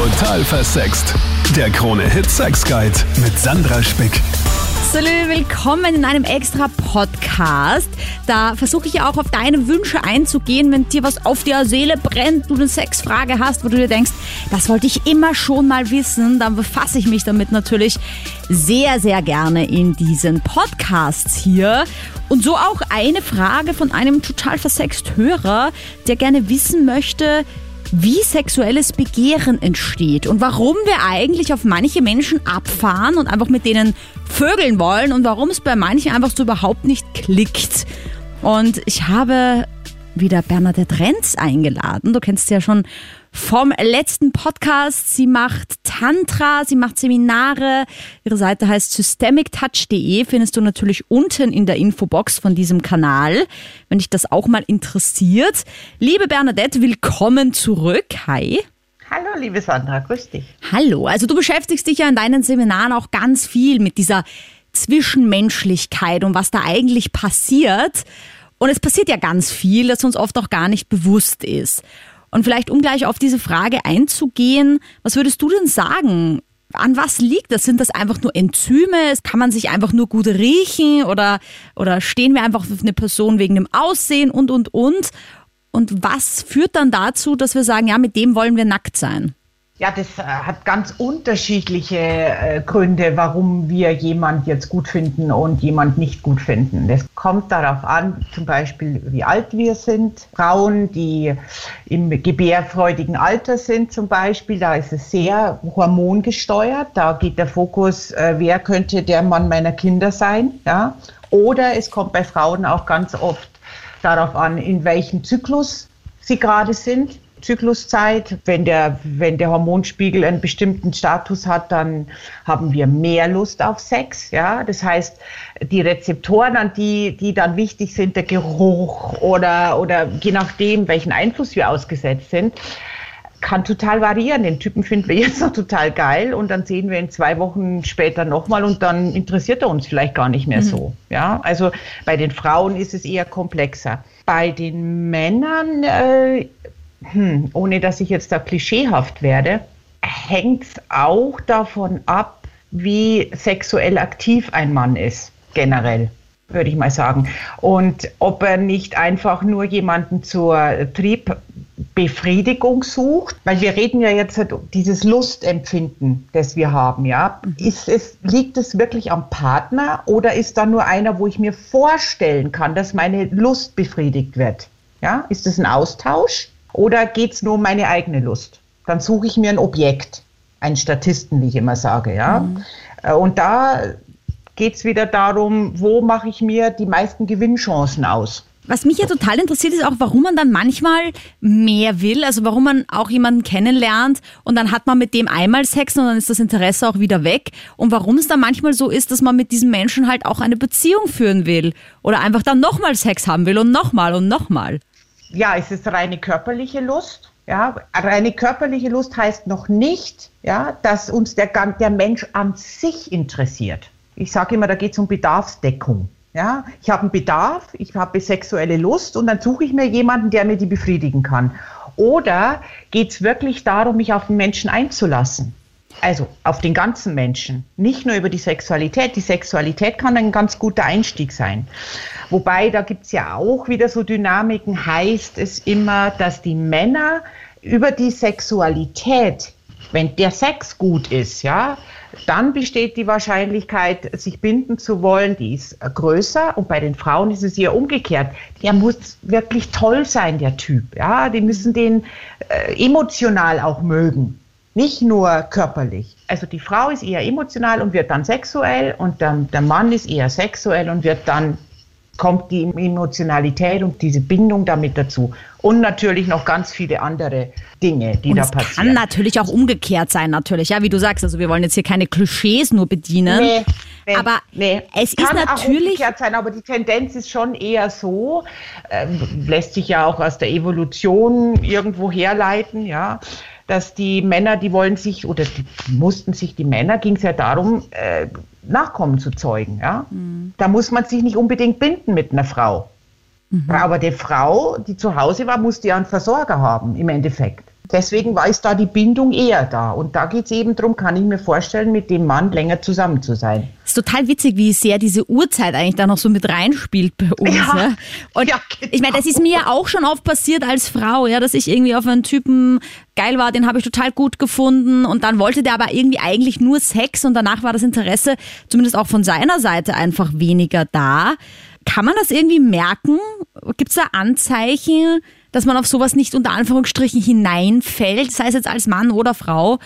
Total versext. Der Krone Hit Sex Guide mit Sandra Spick. Salü, willkommen in einem extra Podcast. Da versuche ich ja auch auf deine Wünsche einzugehen, wenn dir was auf der Seele brennt, du eine Sexfrage hast, wo du dir denkst, das wollte ich immer schon mal wissen, dann befasse ich mich damit natürlich sehr, sehr gerne in diesen Podcasts hier. Und so auch eine Frage von einem total versext Hörer, der gerne wissen möchte, wie sexuelles Begehren entsteht und warum wir eigentlich auf manche Menschen abfahren und einfach mit denen vögeln wollen und warum es bei manchen einfach so überhaupt nicht klickt. Und ich habe wieder Bernadette Renz eingeladen. Du kennst sie ja schon vom letzten Podcast. Sie macht Tantra, sie macht Seminare. Ihre Seite heißt systemictouch.de. Findest du natürlich unten in der Infobox von diesem Kanal, wenn dich das auch mal interessiert. Liebe Bernadette, willkommen zurück. Hi. Hallo, liebe Sandra, grüß dich. Hallo, also du beschäftigst dich ja in deinen Seminaren auch ganz viel mit dieser Zwischenmenschlichkeit und was da eigentlich passiert. Und es passiert ja ganz viel, das uns oft auch gar nicht bewusst ist. Und vielleicht, um gleich auf diese Frage einzugehen, was würdest du denn sagen? An was liegt das? Sind das einfach nur Enzyme? Kann man sich einfach nur gut riechen? Oder, oder stehen wir einfach auf eine Person wegen dem Aussehen und, und, und? Und was führt dann dazu, dass wir sagen, ja, mit dem wollen wir nackt sein? Ja, das äh, hat ganz unterschiedliche äh, Gründe, warum wir jemand jetzt gut finden und jemand nicht gut finden. Das kommt darauf an, zum Beispiel, wie alt wir sind. Frauen, die im gebärfreudigen Alter sind, zum Beispiel, da ist es sehr hormongesteuert. Da geht der Fokus, äh, wer könnte der Mann meiner Kinder sein? Ja? Oder es kommt bei Frauen auch ganz oft darauf an, in welchem Zyklus sie gerade sind. Zykluszeit. Wenn der, wenn der Hormonspiegel einen bestimmten Status hat, dann haben wir mehr Lust auf Sex. Ja, das heißt, die Rezeptoren, an die, die dann wichtig sind, der Geruch oder, oder je nachdem, welchen Einfluss wir ausgesetzt sind, kann total variieren. Den Typen finden wir jetzt noch total geil und dann sehen wir ihn zwei Wochen später nochmal und dann interessiert er uns vielleicht gar nicht mehr mhm. so. Ja, also bei den Frauen ist es eher komplexer. Bei den Männern äh, hm, ohne dass ich jetzt da klischeehaft werde, hängt es auch davon ab, wie sexuell aktiv ein Mann ist, generell würde ich mal sagen. Und ob er nicht einfach nur jemanden zur Triebbefriedigung sucht, weil wir reden ja jetzt halt dieses Lustempfinden, das wir haben, ja. Mhm. Ist es, liegt es wirklich am Partner oder ist da nur einer, wo ich mir vorstellen kann, dass meine Lust befriedigt wird? Ja, ist das ein Austausch? Oder geht es nur um meine eigene Lust? Dann suche ich mir ein Objekt, einen Statisten, wie ich immer sage. Ja? Mhm. Äh, und da geht es wieder darum, wo mache ich mir die meisten Gewinnchancen aus? Was mich ja total interessiert, ist auch, warum man dann manchmal mehr will, also warum man auch jemanden kennenlernt und dann hat man mit dem einmal Sex und dann ist das Interesse auch wieder weg und warum es dann manchmal so ist, dass man mit diesem Menschen halt auch eine Beziehung führen will oder einfach dann nochmal Sex haben will und nochmal und nochmal ja, es ist reine körperliche Lust. Ja, reine körperliche Lust heißt noch nicht, ja, dass uns der, der Mensch an sich interessiert. Ich sage immer, da geht es um Bedarfsdeckung. Ja, ich habe einen Bedarf, ich habe sexuelle Lust und dann suche ich mir jemanden, der mir die befriedigen kann. Oder geht es wirklich darum, mich auf den Menschen einzulassen? Also auf den ganzen Menschen, nicht nur über die Sexualität. Die Sexualität kann ein ganz guter Einstieg sein. Wobei, da gibt es ja auch wieder so Dynamiken, heißt es immer, dass die Männer über die Sexualität, wenn der Sex gut ist, ja, dann besteht die Wahrscheinlichkeit, sich binden zu wollen, die ist größer. Und bei den Frauen ist es eher umgekehrt. Der muss wirklich toll sein, der Typ. Ja, die müssen den äh, emotional auch mögen nicht nur körperlich. Also die Frau ist eher emotional und wird dann sexuell und der, der Mann ist eher sexuell und wird dann kommt die Emotionalität und diese Bindung damit dazu. Und natürlich noch ganz viele andere Dinge, die und da passieren. Es kann natürlich auch umgekehrt sein, natürlich, ja, wie du sagst. Also wir wollen jetzt hier keine Klischees nur bedienen. Nee, nee, aber nee. es kann ist natürlich. Auch umgekehrt sein, aber die Tendenz ist schon eher so, äh, lässt sich ja auch aus der Evolution irgendwo herleiten, ja, dass die Männer, die wollen sich, oder die mussten sich, die Männer, ging es ja darum, äh, Nachkommen zu zeugen. Ja? Mhm. Da muss man sich nicht unbedingt binden mit einer Frau. Mhm. Aber die Frau, die zu Hause war, musste ja einen Versorger haben, im Endeffekt. Deswegen war es da die Bindung eher da. Und da geht es eben darum, kann ich mir vorstellen, mit dem Mann länger zusammen zu sein. ist total witzig, wie sehr diese Uhrzeit eigentlich da noch so mit reinspielt bei uns. Ja, Ja. Und ja, genau. ich meine, das ist mir ja auch schon oft passiert als Frau, ja, dass ich irgendwie auf einen Typen geil war, den habe ich total gut gefunden und dann wollte der aber irgendwie eigentlich nur Sex und danach war das Interesse zumindest auch von seiner Seite einfach weniger da. Kann man das irgendwie merken? Gibt es da Anzeichen, dass man auf sowas nicht unter Anführungsstrichen hineinfällt, sei es jetzt als Mann oder Frau,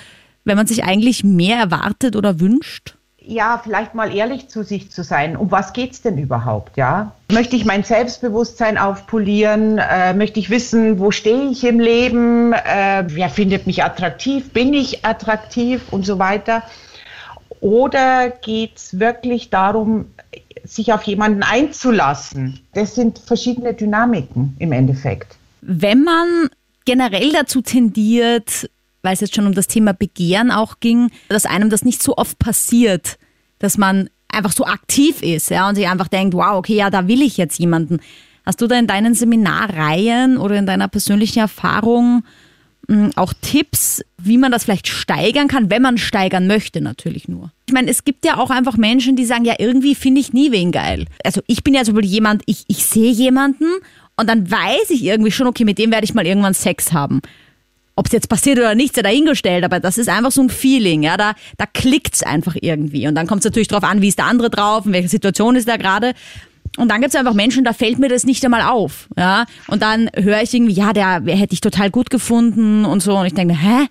wenn man sich eigentlich mehr erwartet oder wünscht? ja, vielleicht mal ehrlich zu sich zu sein. Um was geht's denn überhaupt, ja? Möchte ich mein Selbstbewusstsein aufpolieren? Äh, möchte ich wissen, wo stehe ich im Leben? Äh, wer findet mich attraktiv? Bin ich attraktiv und so weiter? Oder geht's wirklich darum, sich auf jemanden einzulassen? Das sind verschiedene Dynamiken im Endeffekt. Wenn man generell dazu tendiert, weil es jetzt schon um das Thema Begehren auch ging, dass einem das nicht so oft passiert, dass man einfach so aktiv ist ja, und sich einfach denkt, wow, okay, ja, da will ich jetzt jemanden. Hast du da in deinen Seminarreihen oder in deiner persönlichen Erfahrung mh, auch Tipps, wie man das vielleicht steigern kann, wenn man steigern möchte natürlich nur? Ich meine, es gibt ja auch einfach Menschen, die sagen, ja, irgendwie finde ich nie wen geil. Also ich bin ja zum jemand, ich, ich sehe jemanden und dann weiß ich irgendwie schon, okay, mit dem werde ich mal irgendwann Sex haben. Ob es jetzt passiert oder nicht, sei dahingestellt, aber das ist einfach so ein Feeling, ja, da, da klickt's einfach irgendwie. Und dann kommt es natürlich drauf an, wie ist der andere drauf, in welcher Situation ist er gerade. Und dann gibt's einfach Menschen, da fällt mir das nicht einmal auf, ja. Und dann höre ich irgendwie, ja, der hätte ich total gut gefunden und so. Und ich denke, hä?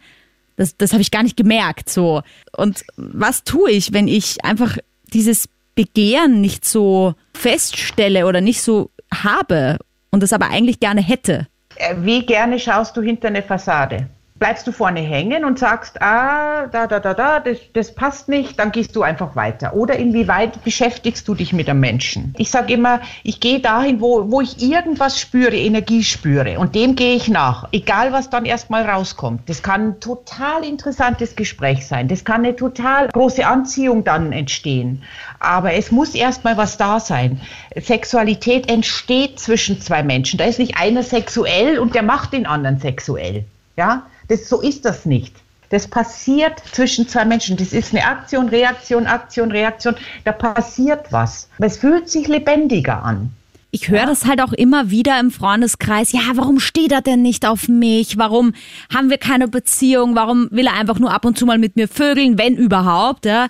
Das, das habe ich gar nicht gemerkt, so. Und was tue ich, wenn ich einfach dieses Begehren nicht so feststelle oder nicht so habe und das aber eigentlich gerne hätte? Äh, Wie gerne schaust du hinter eine Fassade? Bleibst du vorne hängen und sagst, ah, da, da, da, da, das, das passt nicht, dann gehst du einfach weiter. Oder inwieweit beschäftigst du dich mit einem Menschen? Ich sage immer, ich gehe dahin, wo, wo ich irgendwas spüre, Energie spüre und dem gehe ich nach, egal was dann erstmal rauskommt. Das kann ein total interessantes Gespräch sein, das kann eine total große Anziehung dann entstehen. Aber es muss erstmal was da sein. Sexualität entsteht zwischen zwei Menschen. Da ist nicht einer sexuell und der macht den anderen sexuell. Ja, das, so ist das nicht. Das passiert zwischen zwei Menschen. Das ist eine Aktion, Reaktion, Aktion, Reaktion. Da passiert was. Es fühlt sich lebendiger an. Ich höre das halt auch immer wieder im Freundeskreis. Ja, warum steht er denn nicht auf mich? Warum haben wir keine Beziehung? Warum will er einfach nur ab und zu mal mit mir vögeln, wenn überhaupt? Ja?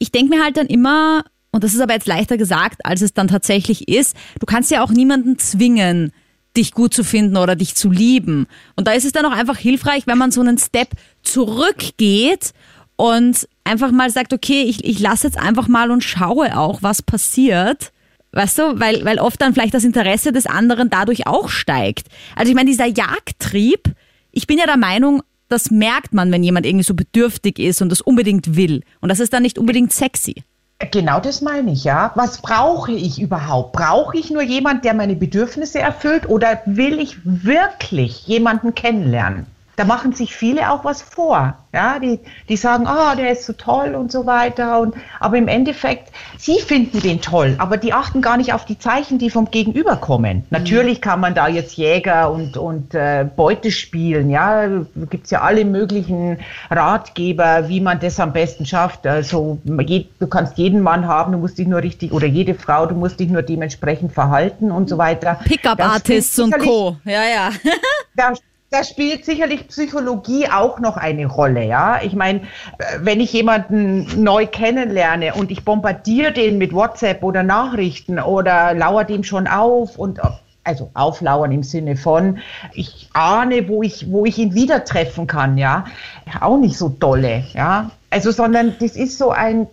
Ich denke mir halt dann immer, und das ist aber jetzt leichter gesagt, als es dann tatsächlich ist, du kannst ja auch niemanden zwingen, dich gut zu finden oder dich zu lieben. Und da ist es dann auch einfach hilfreich, wenn man so einen Step zurückgeht und einfach mal sagt, okay, ich, ich lasse jetzt einfach mal und schaue auch, was passiert. Weißt du, weil, weil oft dann vielleicht das Interesse des anderen dadurch auch steigt. Also ich meine, dieser Jagdtrieb, ich bin ja der Meinung, das merkt man, wenn jemand irgendwie so bedürftig ist und das unbedingt will. Und das ist dann nicht unbedingt sexy. Genau das meine ich, ja. Was brauche ich überhaupt? Brauche ich nur jemanden, der meine Bedürfnisse erfüllt oder will ich wirklich jemanden kennenlernen? Da machen sich viele auch was vor. Ja, die, die sagen, ah, der ist so toll und so weiter. Und, aber im Endeffekt, sie finden den toll, aber die achten gar nicht auf die Zeichen, die vom Gegenüber kommen. Natürlich kann man da jetzt Jäger und, und äh, Beute spielen. Ja, gibt's ja alle möglichen Ratgeber, wie man das am besten schafft. Also je, du kannst jeden Mann haben, du musst dich nur richtig, oder jede Frau, du musst dich nur dementsprechend verhalten und so weiter. Pickup-Artists und Co. Ja, ja. da, spielt sicherlich Psychologie auch noch eine Rolle, ja. Ich meine, wenn ich jemanden neu kennenlerne und ich bombardiere den mit WhatsApp oder Nachrichten oder lauere dem schon auf und also auflauern im Sinne von, ich ahne, wo ich, wo ich ihn wieder treffen kann, ja. Auch nicht so dolle, ja. Also, sondern das ist so ein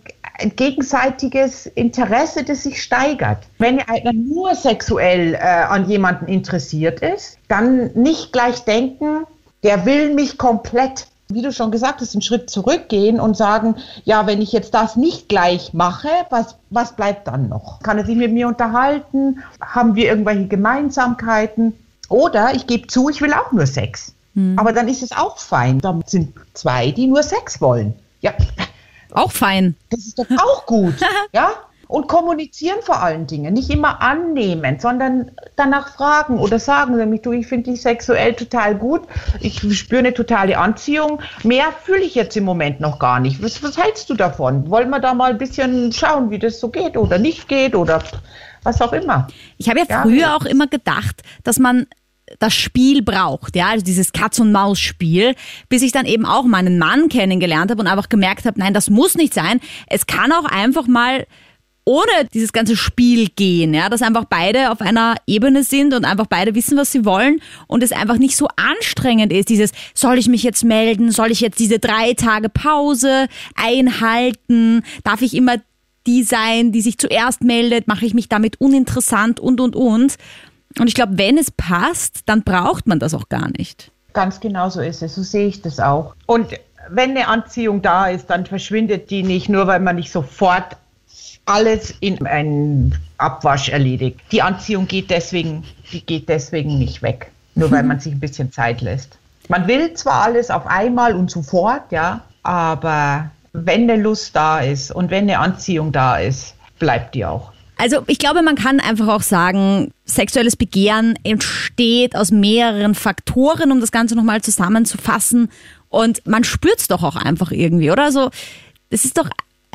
gegenseitiges Interesse, das sich steigert. Wenn einer nur sexuell äh, an jemanden interessiert ist, dann nicht gleich denken, der will mich komplett, wie du schon gesagt hast, einen Schritt zurückgehen und sagen, ja, wenn ich jetzt das nicht gleich mache, was, was bleibt dann noch? Kann er sich mit mir unterhalten? Haben wir irgendwelche Gemeinsamkeiten? Oder ich gebe zu, ich will auch nur Sex. Aber dann ist es auch fein. Da sind zwei, die nur Sex wollen. Ja, Auch fein. das ist doch auch gut. ja? Und kommunizieren vor allen Dingen. Nicht immer annehmen, sondern danach fragen oder sagen nämlich, du, ich finde dich sexuell total gut, ich spüre eine totale Anziehung. Mehr fühle ich jetzt im Moment noch gar nicht. Was, was hältst du davon? Wollen wir da mal ein bisschen schauen, wie das so geht oder nicht geht oder was auch immer. Ich habe ja, ja früher auch immer gedacht, dass man das Spiel braucht, ja, also dieses Katz-und-Maus-Spiel, bis ich dann eben auch meinen Mann kennengelernt habe und einfach gemerkt habe, nein, das muss nicht sein. Es kann auch einfach mal ohne dieses ganze Spiel gehen, ja, dass einfach beide auf einer Ebene sind und einfach beide wissen, was sie wollen und es einfach nicht so anstrengend ist, dieses, soll ich mich jetzt melden, soll ich jetzt diese drei Tage Pause einhalten, darf ich immer die sein, die sich zuerst meldet, mache ich mich damit uninteressant und, und, und. Und ich glaube, wenn es passt, dann braucht man das auch gar nicht. Ganz genau so ist es, so sehe ich das auch. Und wenn eine Anziehung da ist, dann verschwindet die nicht, nur weil man nicht sofort alles in einen Abwasch erledigt. Die Anziehung geht deswegen, die geht deswegen nicht weg, nur weil man sich ein bisschen Zeit lässt. Man will zwar alles auf einmal und sofort, ja, aber wenn eine Lust da ist und wenn eine Anziehung da ist, bleibt die auch. Also ich glaube, man kann einfach auch sagen, sexuelles Begehren entsteht aus mehreren Faktoren, um das Ganze nochmal zusammenzufassen. Und man spürt es doch auch einfach irgendwie, oder? Also es ist doch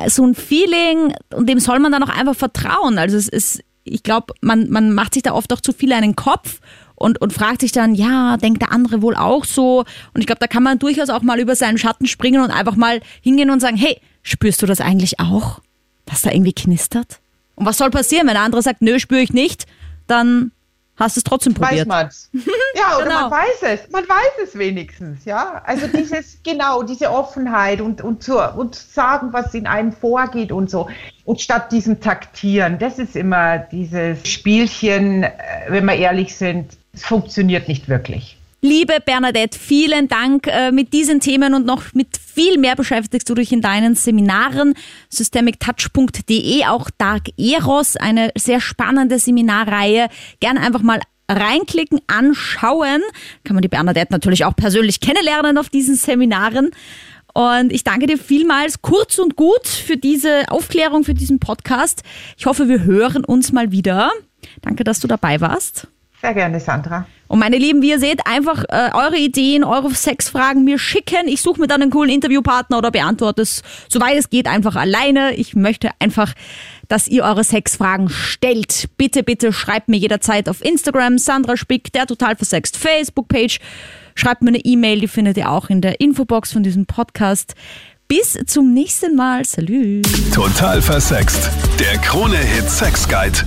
so ein Feeling und dem soll man dann auch einfach vertrauen. Also es ist, ich glaube, man, man macht sich da oft auch zu viel einen Kopf und, und fragt sich dann, ja, denkt der andere wohl auch so? Und ich glaube, da kann man durchaus auch mal über seinen Schatten springen und einfach mal hingehen und sagen, hey, spürst du das eigentlich auch? Dass da irgendwie knistert? Und was soll passieren, wenn der andere sagt, nö, spüre ich nicht? Dann hast du es trotzdem probiert. Weiß man's. Ja, oder genau. man weiß es. Man weiß es wenigstens, ja. Also dieses, genau, diese Offenheit und, und, zu, und sagen, was in einem vorgeht und so. Und statt diesem Taktieren, das ist immer dieses Spielchen, äh, wenn wir ehrlich sind, es funktioniert nicht wirklich. Liebe Bernadette, vielen Dank. Äh, mit diesen Themen und noch mit viel mehr beschäftigst du dich in deinen Seminaren. systemictouch.de, auch Dark Eros, eine sehr spannende Seminarreihe. Gerne einfach mal reinklicken, anschauen. Kann man die Bernadette natürlich auch persönlich kennenlernen auf diesen Seminaren. Und ich danke dir vielmals kurz und gut für diese Aufklärung, für diesen Podcast. Ich hoffe, wir hören uns mal wieder. Danke, dass du dabei warst. Sehr gerne, Sandra. Und meine Lieben, wie ihr seht, einfach äh, eure Ideen, eure Sexfragen mir schicken. Ich suche mir dann einen coolen Interviewpartner oder beantworte es, soweit es geht, einfach alleine. Ich möchte einfach, dass ihr eure Sexfragen stellt. Bitte, bitte schreibt mir jederzeit auf Instagram, Sandra Spick, der total versext Facebook-Page. Schreibt mir eine E-Mail, die findet ihr auch in der Infobox von diesem Podcast. Bis zum nächsten Mal. Salü. Total versext. Der Krone-Hit Sex Guide.